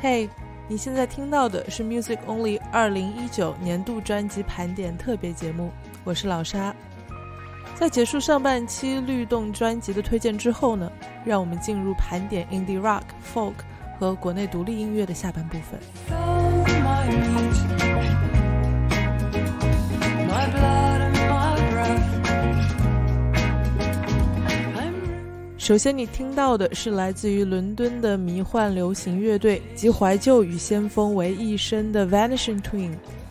嘿，你现在听到的是 Music Only 二零一九年度专辑盘点特别节目，我是老沙。在结束上半期律动专辑的推荐之后呢，让我们进入盘点 Indie Rock、Folk 和国内独立音乐的下半部分。首先，你听到的是来自于伦敦的迷幻流行乐队，集怀旧与先锋为一身的 Vanishing Twin。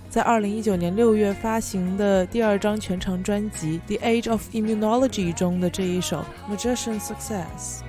在二零一九年六月发行的第二张全长专辑《The Age of Immunology》中的这一首《Magician Success》。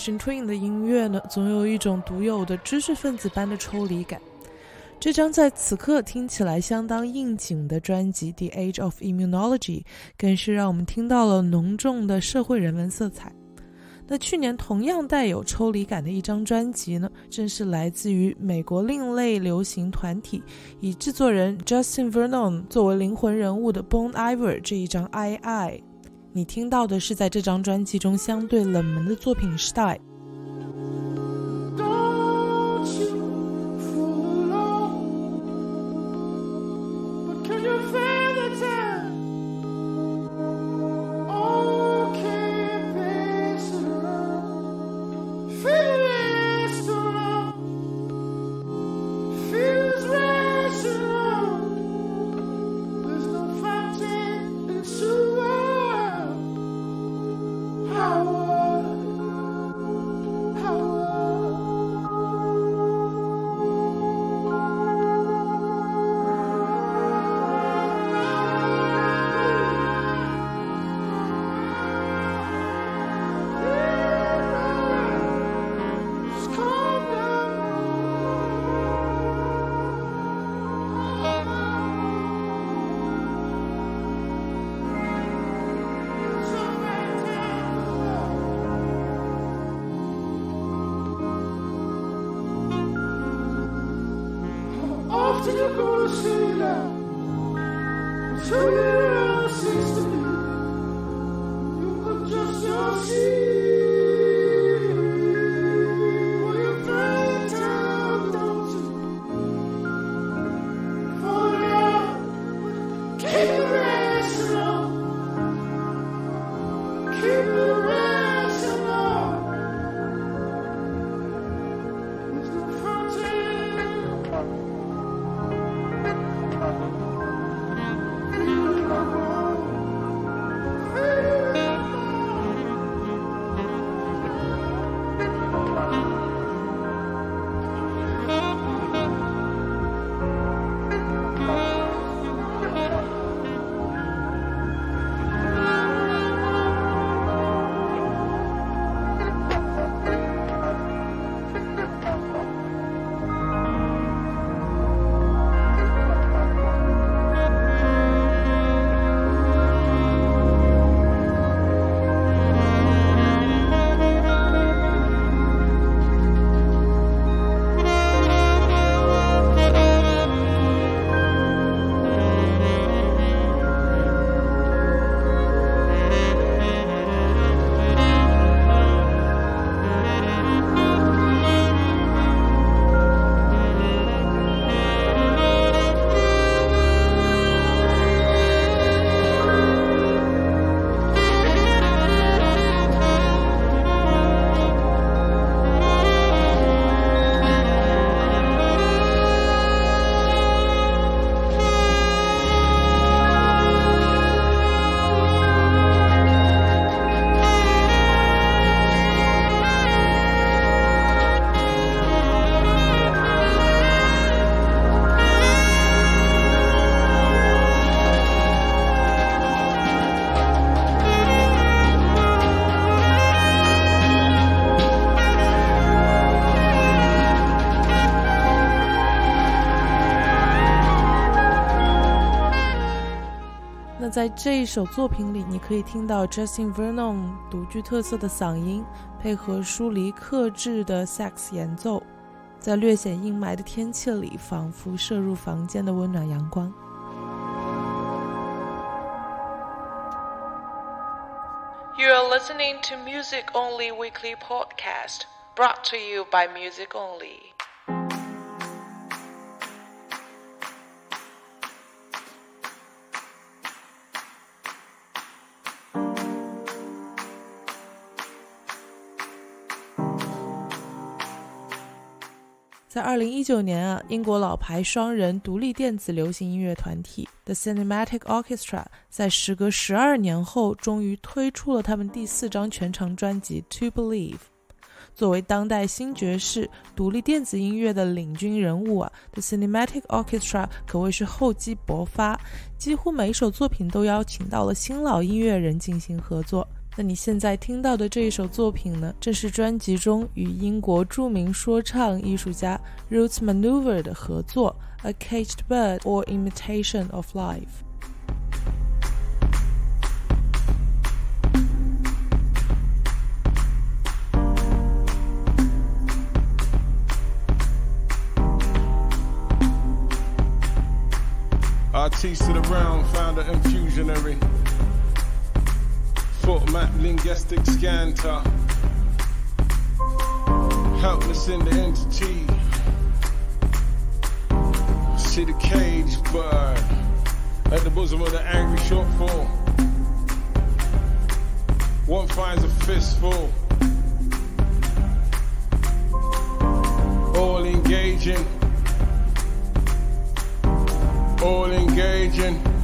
Vanishing Twin 的音乐呢，总有一种独有的知识分子般的抽离感。这张在此刻听起来相当应景的专辑《The Age of Immunology》，更是让我们听到了浓重的社会人文色彩。那去年同样带有抽离感的一张专辑呢，正是来自于美国另类流行团体，以制作人 Justin Vernon 作为灵魂人物的 Bon Iver 这一张《I I》。你听到的是在这张专辑中相对冷门的作品《Style》。在这一首作品里，你可以听到 Justin Vernon 独具特色的嗓音，配合疏离克制的萨克斯演奏，在略显阴霾的天气里，仿佛射入房间的温暖阳光。You are listening to Music Only Weekly Podcast, brought to you by Music Only. 在二零一九年啊，英国老牌双人独立电子流行音乐团体 The Cinematic Orchestra 在时隔十二年后，终于推出了他们第四张全长专辑《To Believe》。作为当代新爵士独立电子音乐的领军人物啊，The Cinematic Orchestra 可谓是厚积薄发，几乎每首作品都邀请到了新老音乐人进行合作。那你现在听到的这一首作品呢？正是专辑中与英国着名说唱艺术家 Roots Maneuver 的合作，《A Caged Bird or Imitation of Life》。Artiste of the round, founder map linguistic scanter. Helpless in the entity. See the cage bird at the bosom of the angry shortfall. One finds a fistful. All engaging. All engaging.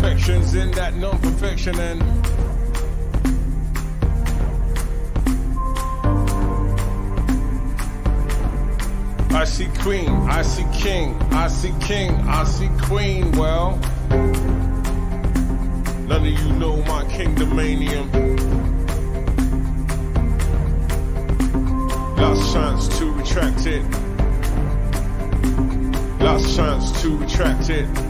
Perfections in that non-perfection and I see queen, I see king, I see king, I see queen. Well, none of you know my kingdomanium. Last chance to retract it. Last chance to retract it.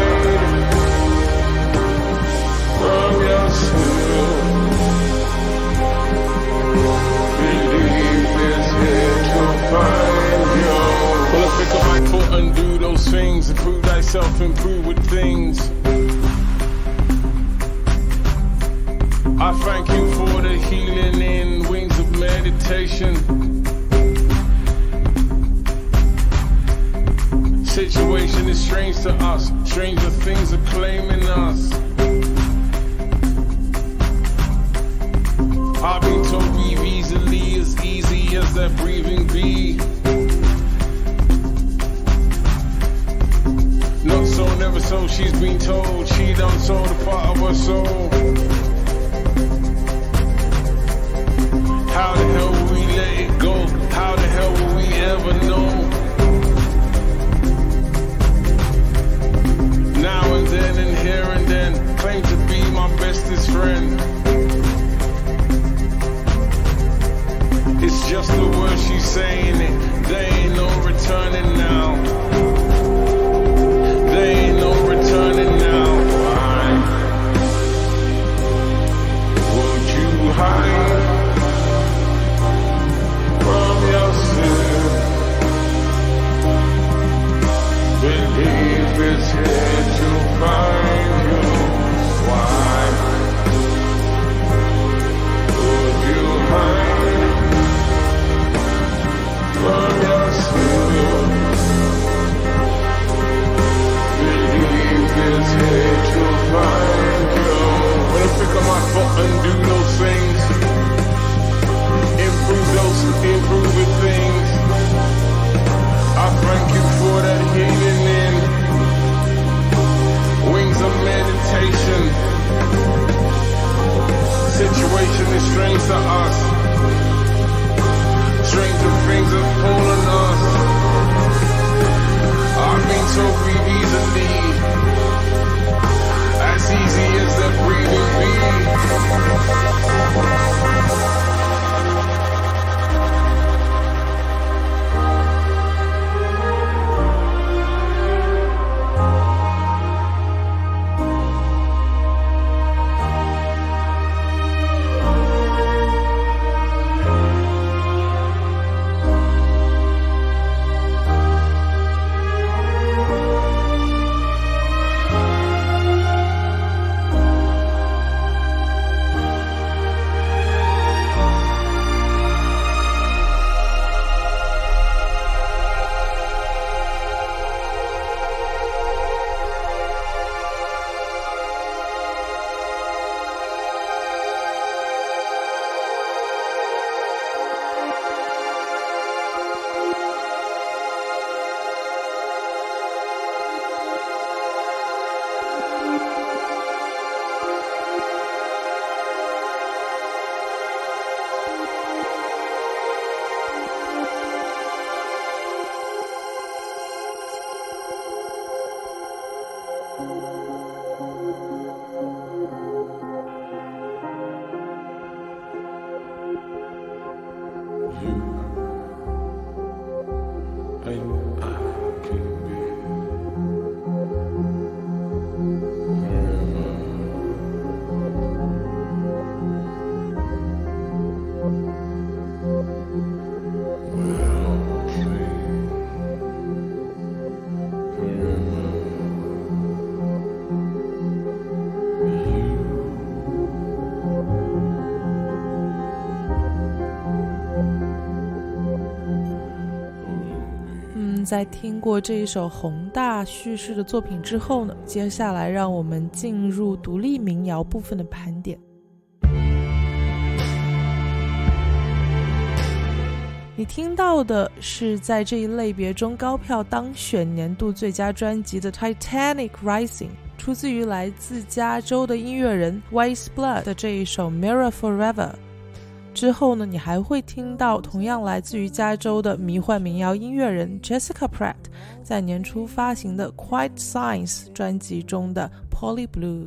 from yourself? to prove thyself, improve with things. I thank you for the healing in wings of meditation. Situation is strange to us, stranger things are claiming us. I've been told breathe easily, as easy as that breathing be. Never so, she's been told she done sold a part of her soul. How the hell will we let it go? How the hell will we ever know? Now and then and here and then, claim to be my bestest friend. It's just the word she's saying it. There ain't no returning now running now. My foot and do those things, improve those improving things. I thank you for that healing in wings of meditation. Situation is strange to us. Stranger things have fallen us. I've been so easily. As easy as Thank you. 在听过这一首宏大叙事的作品之后呢，接下来让我们进入独立民谣部分的盘点。你听到的是在这一类别中高票当选年度最佳专辑的《Titanic Rising》，出自于来自加州的音乐人 Wise Blood 的这一首《Mirror Forever》。之后呢，你还会听到同样来自于加州的迷幻民谣音乐人 Jessica Pratt 在年初发行的《Quiet Science》专辑中的《Polly Blue》。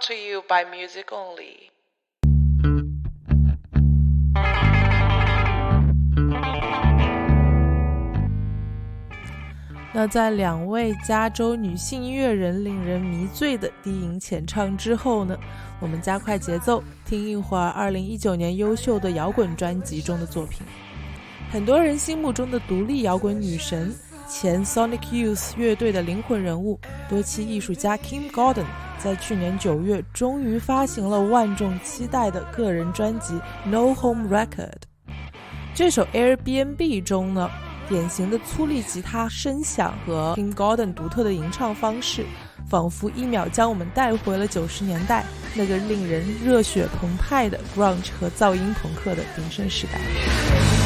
To you by Music Only. 那在两位加州女性音乐人令人迷醉的低吟浅唱之后呢，我们加快节奏，听一会儿2019年优秀的摇滚专辑中的作品。很多人心目中的独立摇滚女神，前 Sonic Youth 乐队的灵魂人物，多期艺术家 Kim Gordon，在去年九月终于发行了万众期待的个人专辑《No Home Record》。这首 Airbnb 中呢。典型的粗粝吉他声响和 King Gordon 独特的吟唱方式，仿佛一秒将我们带回了九十年代那个令人热血澎湃的 grunge 和噪音朋克的鼎盛时代。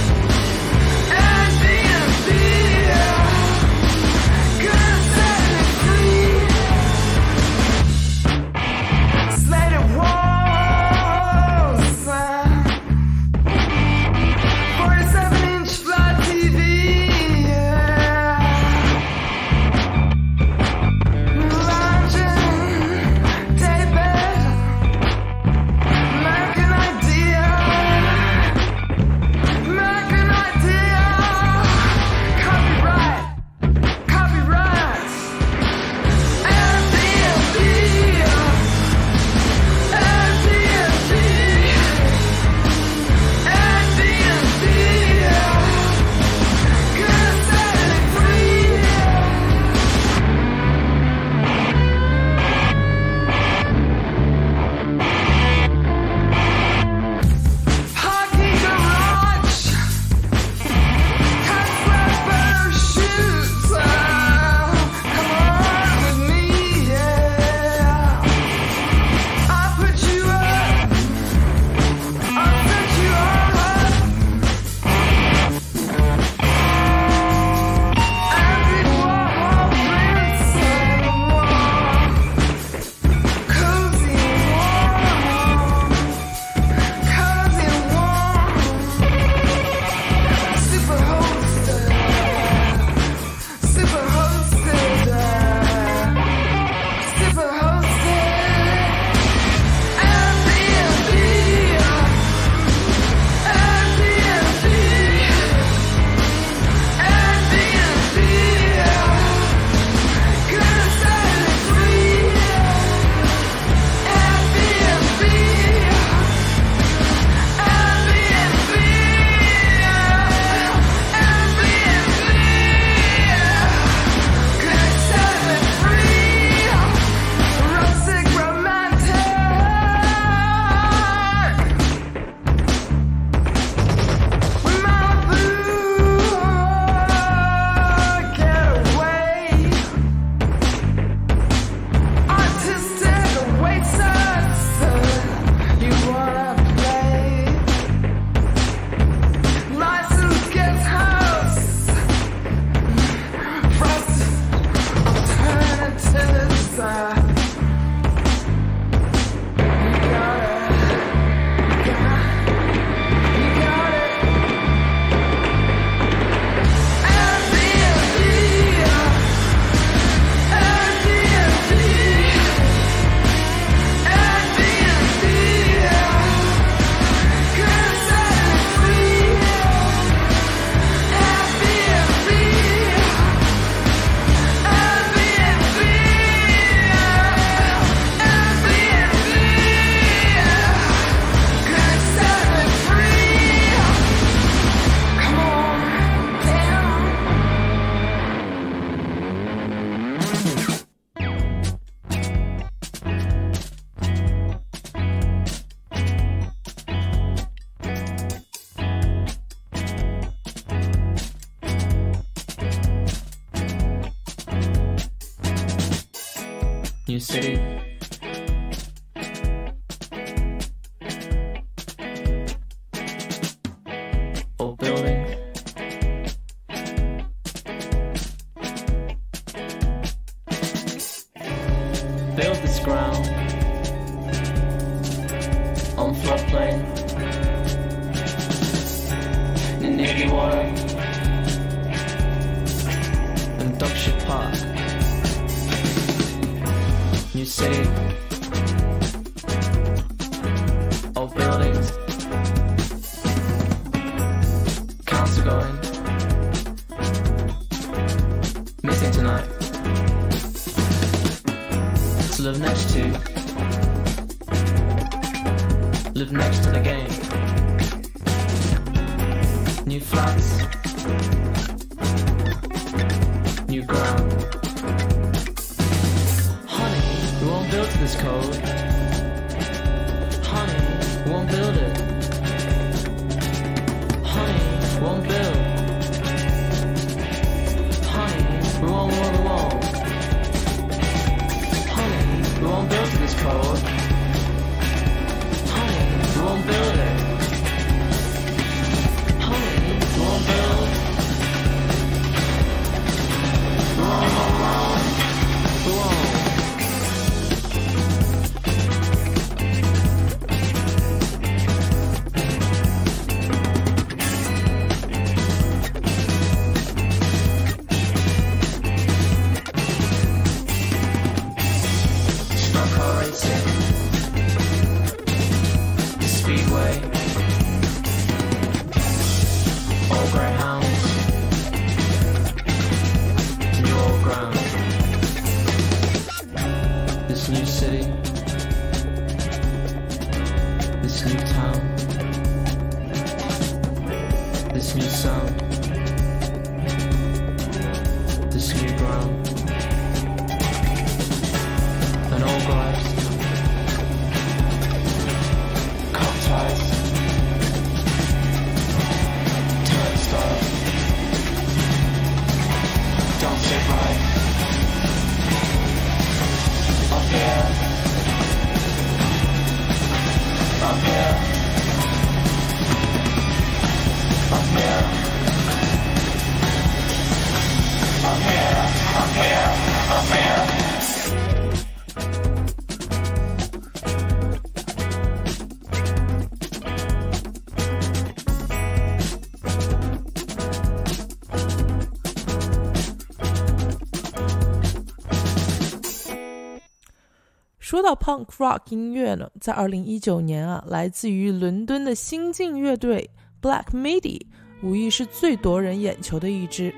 说到 punk rock 音乐呢，在二零一九年啊，来自于伦敦的新晋乐队 Black Midi 无疑是最夺人眼球的一支。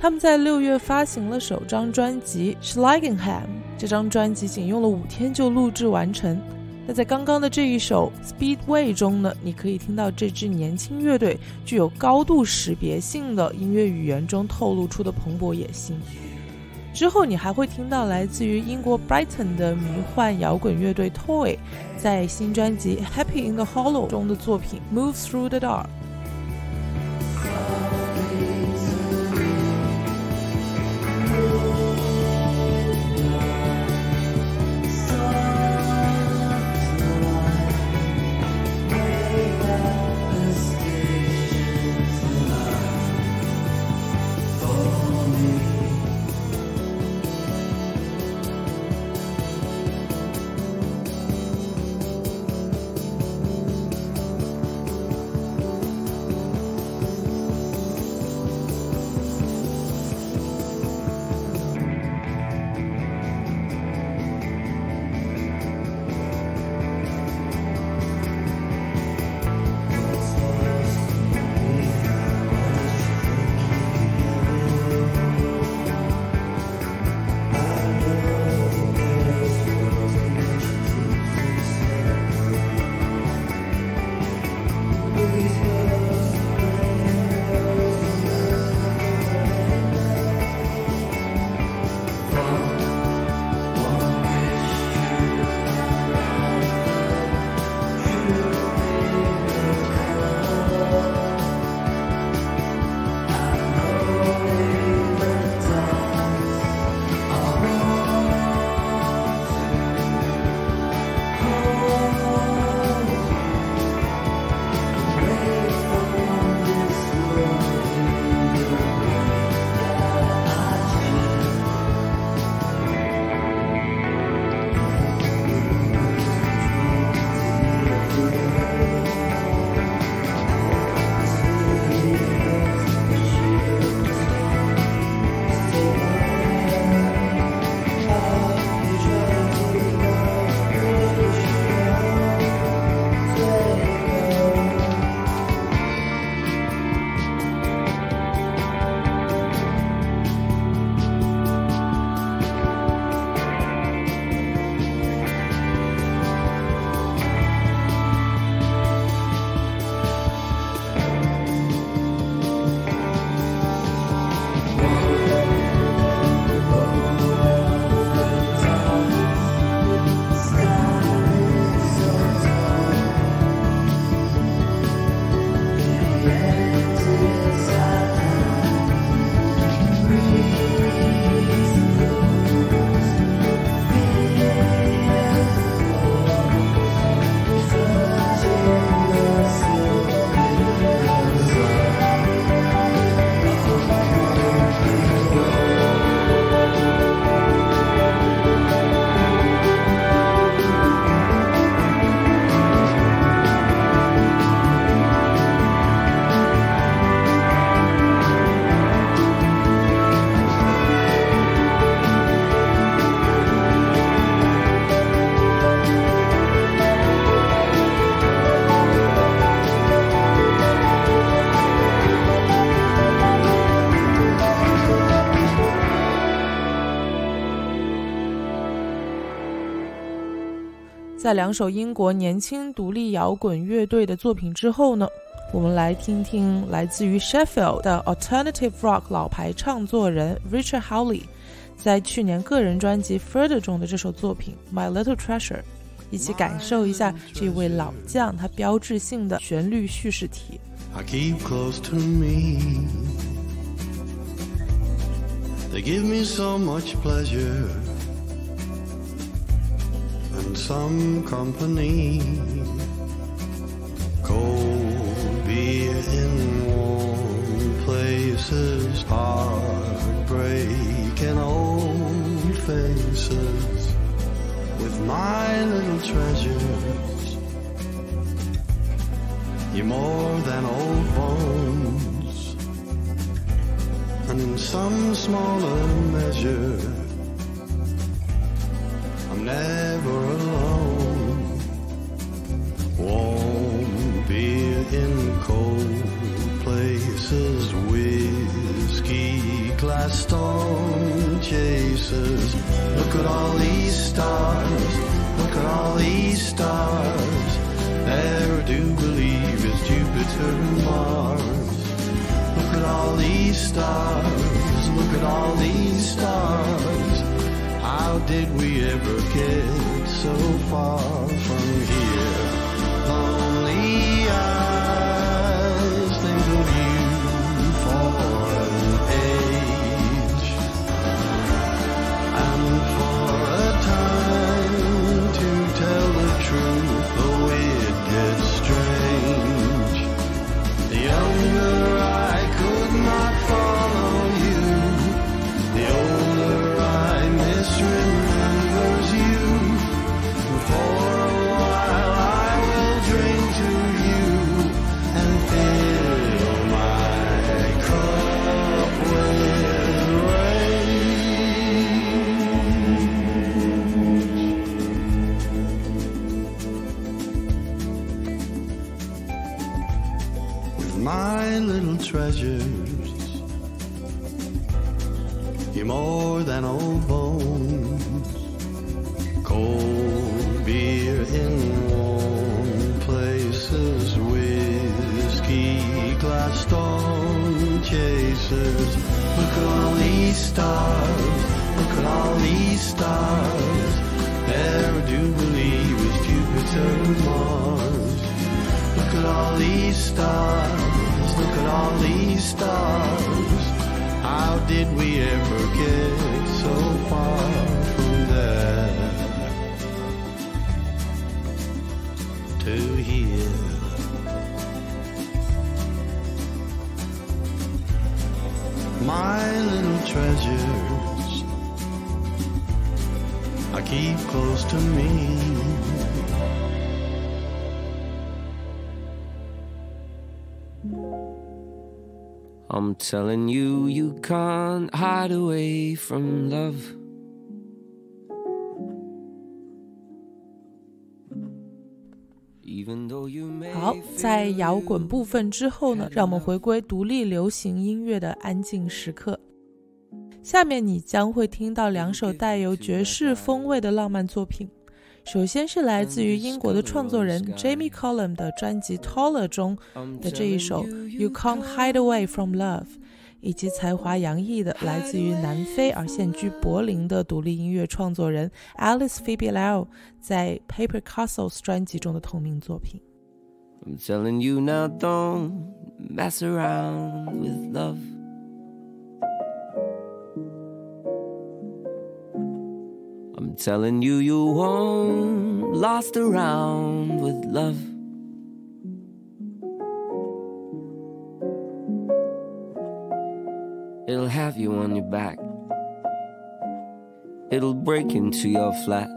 他们在六月发行了首张专辑《Schlangenham》，这张专辑仅用了五天就录制完成。那在刚刚的这一首《Speedway》中呢，你可以听到这支年轻乐队具有高度识别性的音乐语言中透露出的蓬勃野心。之后，你还会听到来自于英国 Brighton 的迷幻摇滚乐队 Toy 在新专辑《Happy in the Hollow》中的作品《Move Through the Dark》。在两首英国年轻独立摇滚乐队的作品之后呢，我们来听听来自于 Sheffield 的 Alternative Rock 老牌唱作人 Richard Hawley 在去年个人专辑《Further》中的这首作品《My Little Treasure》，一起感受一下这位老将他标志性的旋律叙事体。I keep close to me. They give me so much pleasure and some company. Cold beer in warm places, heartbreak and old faces with my little treasures. You're more than old bones, and in some smaller measure, never alone. Warm beer in cold places, whiskey glass storm chasers. Look at all these stars, look at all these stars. Never do believe it's Jupiter and Mars. Look at all these stars, look at all these stars. How did we ever get so far from here? Telling you, you can't hide away from love. Even though you may 好，在摇滚部分之后呢，让我们回归独立流行音乐的安静时刻。下面你将会听到两首带有爵士风味的浪漫作品。首先是来自于英国的创作人 Jamie Cullum 的专辑《Taller》中的这一首 You Can't Hide Away from Love》，以及才华洋溢的来自于南非而现居柏林的独立音乐创作人 Alice Phoebe Lau 在《Paper Castles》专辑中的同名作品。 I'm telling you now, don't mess around with love. I'm telling you, you won't last around with love. It'll have you on your back. It'll break into your flat.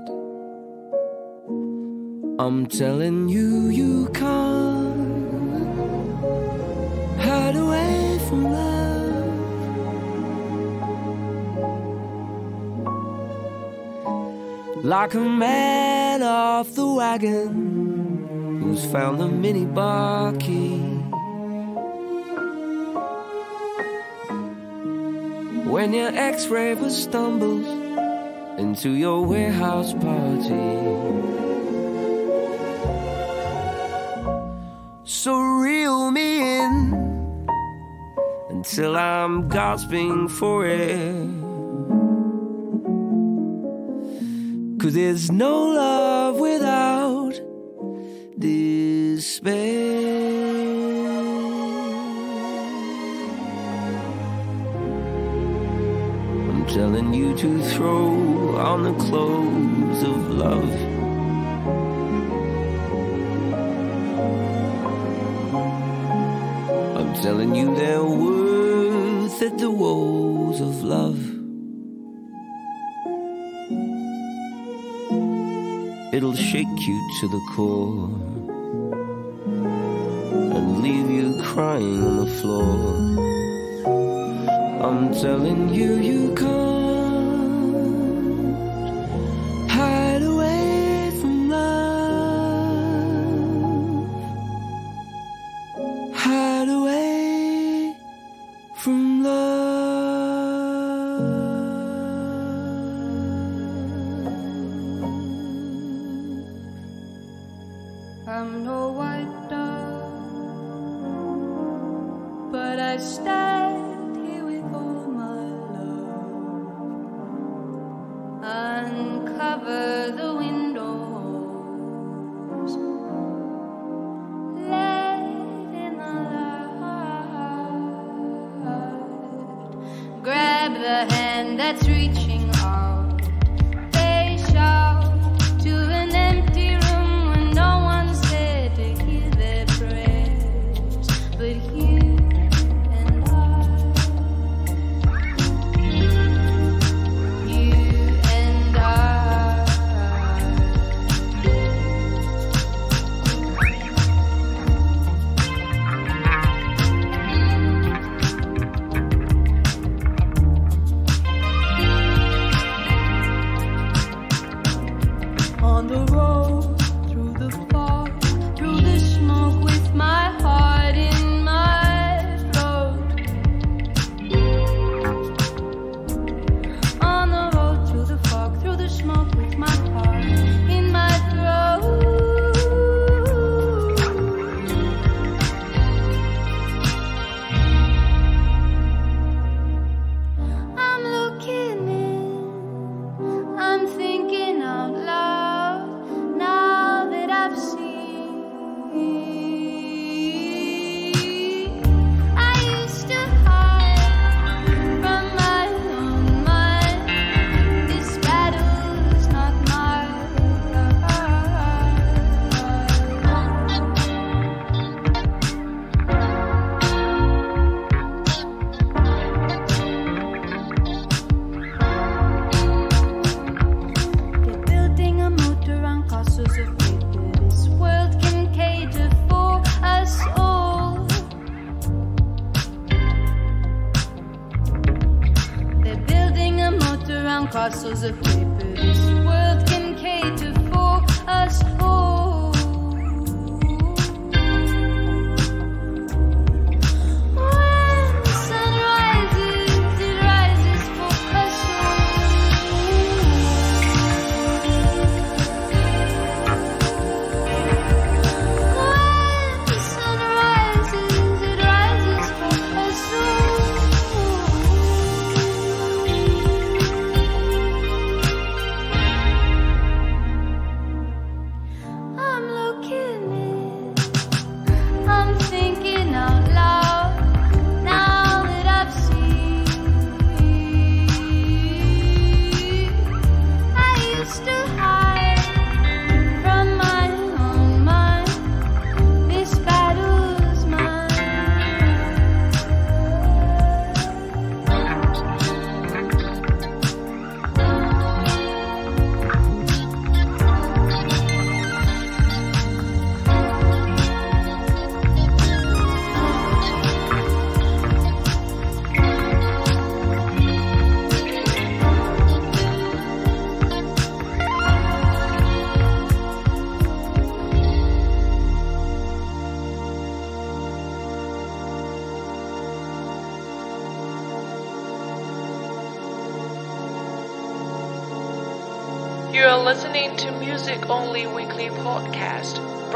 I'm telling you, you can't hide away from love. Like a man off the wagon who's found the minibar key. When your ex-raver stumbles into your warehouse party. So reel me in until I'm gasping for air. Cause there's no love without despair. telling you to throw on the clothes of love. I'm telling you they're worth at the walls of love. It'll shake you to the core and leave you crying on the floor. I'm telling you, you can't.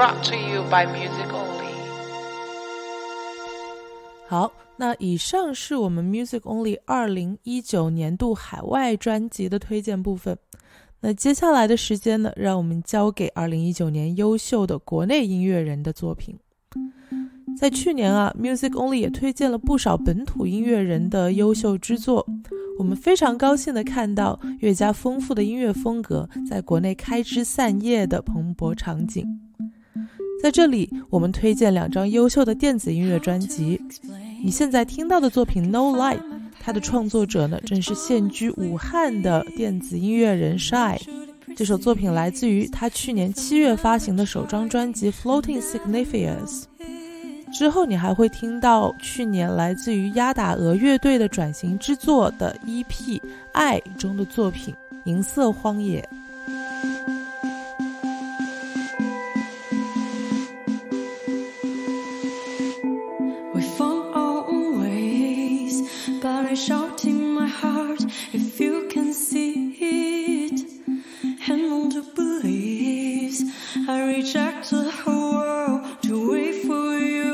brought to you by Music Only。好，那以上是我们 Music Only 二零一九年度海外专辑的推荐部分。那接下来的时间呢，让我们交给二零一九年优秀的国内音乐人的作品。在去年啊，Music Only 也推荐了不少本土音乐人的优秀之作。我们非常高兴地看到越加丰富的音乐风格在国内开枝散叶的蓬勃场景。在这里，我们推荐两张优秀的电子音乐专辑。你现在听到的作品《No Light》，它的创作者呢，正是现居武汉的电子音乐人 Shy。这首作品来自于他去年七月发行的首张专辑《Floating Signifiers》。之后，你还会听到去年来自于压打鹅乐队的转型之作的 EP《爱》中的作品《银色荒野》。But I shout in my heart if you can see it. Hang on to beliefs. I reject the whole world to wait for you.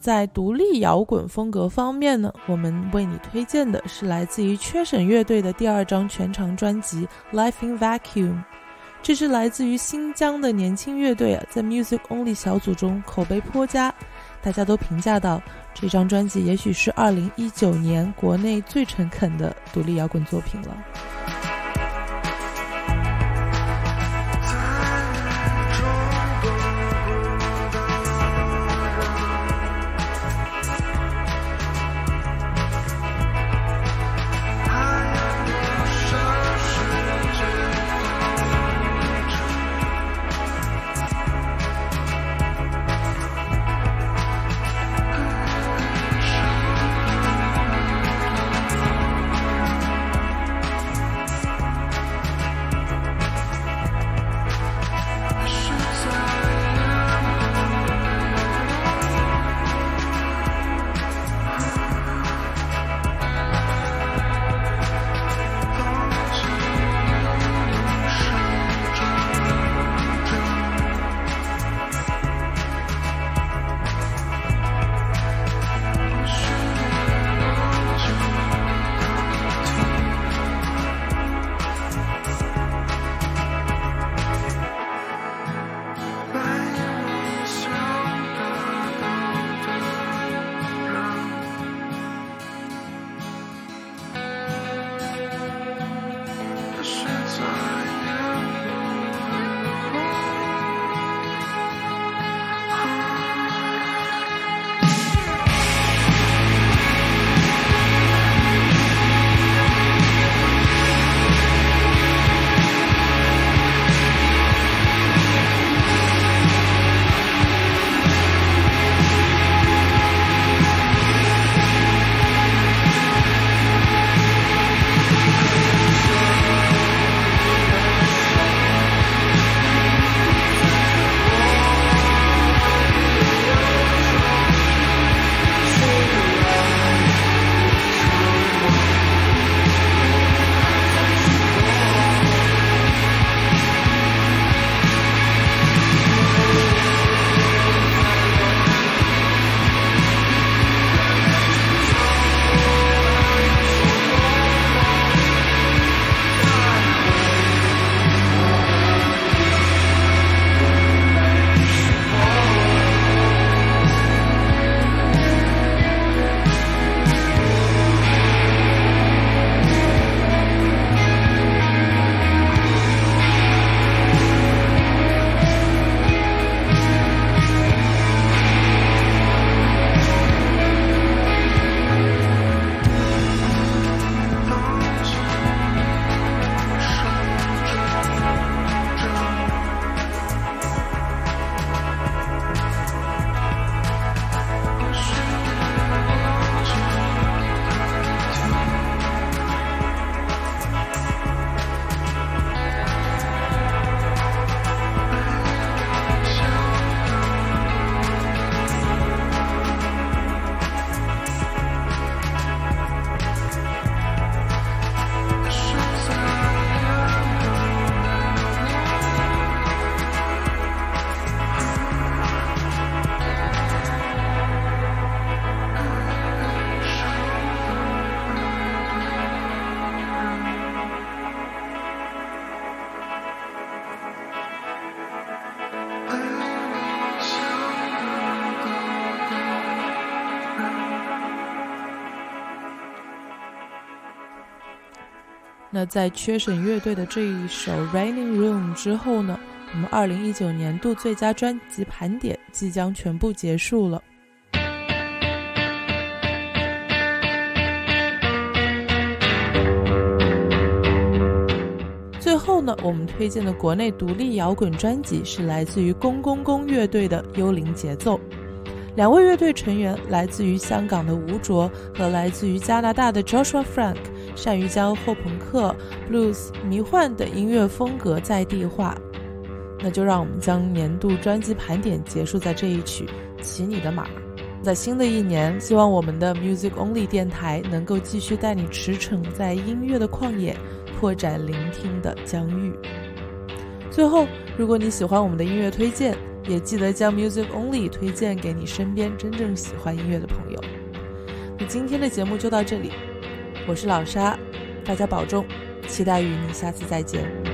在独立摇滚风格方面呢，我们为你推荐的是来自于缺省乐队的第二张全长专辑 Life in Vacuum。这支来自于新疆的年轻乐队啊，在 Music Only 小组中口碑颇佳。大家都评价到这张专辑也许是2019年国内最诚恳的独立摇滚作品了。那在缺省乐队的这一首《Raining Room》之后呢，我们二零一九年度最佳专辑盘点即将全部结束了。最后呢，我们推荐的国内独立摇滚专辑是来自于公公公乐队的《幽灵节奏》。两位乐队成员来自于香港的吴卓和来自于加拿大的 Joshua Frank，善于将后朋克、blues、迷幻等音乐风格在地化。那就让我们将年度专辑盘点结束在这一曲《骑你的马》。在新的一年，希望我们的 Music Only 电台能够继续带你驰骋在音乐的旷野，拓展聆听的疆域。最后，如果你喜欢我们的音乐推荐，也记得将 Music Only 推荐给你身边真正喜欢音乐的朋友。那今天的节目就到这里，我是老沙，大家保重，期待与你下次再见。